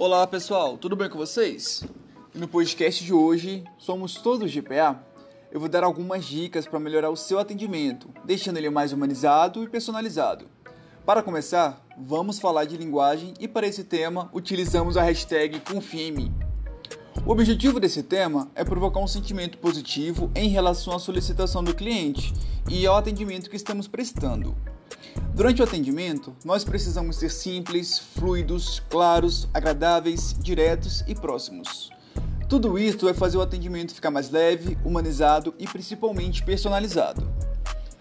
Olá pessoal, tudo bem com vocês? No podcast de hoje, somos todos de PA. Eu vou dar algumas dicas para melhorar o seu atendimento, deixando ele mais humanizado e personalizado. Para começar, vamos falar de linguagem e para esse tema utilizamos a hashtag Confie O objetivo desse tema é provocar um sentimento positivo em relação à solicitação do cliente e ao atendimento que estamos prestando. Durante o atendimento, nós precisamos ser simples, fluidos, claros, agradáveis, diretos e próximos. Tudo isso vai fazer o atendimento ficar mais leve, humanizado e principalmente personalizado.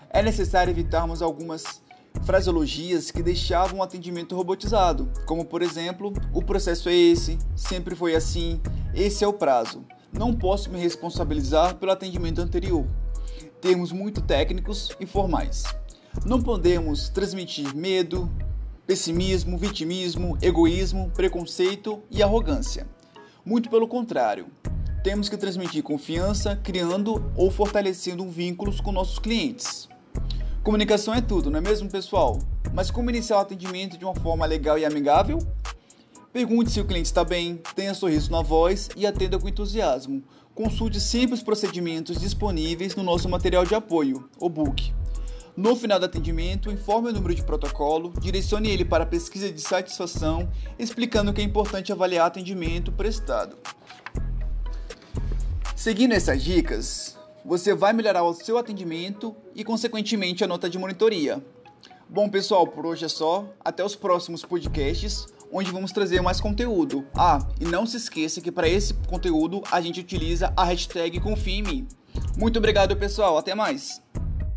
É necessário evitarmos algumas fraseologias que deixavam o atendimento robotizado, como por exemplo, o processo é esse, sempre foi assim, esse é o prazo. Não posso me responsabilizar pelo atendimento anterior. Termos muito técnicos e formais. Não podemos transmitir medo, pessimismo, vitimismo, egoísmo, preconceito e arrogância. Muito pelo contrário, temos que transmitir confiança, criando ou fortalecendo vínculos com nossos clientes. Comunicação é tudo, não é mesmo, pessoal? Mas como iniciar o atendimento de uma forma legal e amigável? Pergunte se o cliente está bem, tenha sorriso na voz e atenda com entusiasmo. Consulte sempre os procedimentos disponíveis no nosso material de apoio, o book. No final do atendimento, informe o número de protocolo, direcione ele para a pesquisa de satisfação, explicando que é importante avaliar atendimento prestado. Seguindo essas dicas, você vai melhorar o seu atendimento e, consequentemente, a nota de monitoria. Bom, pessoal, por hoje é só. Até os próximos podcasts, onde vamos trazer mais conteúdo. Ah, e não se esqueça que para esse conteúdo a gente utiliza a hashtag Confie Muito obrigado, pessoal. Até mais.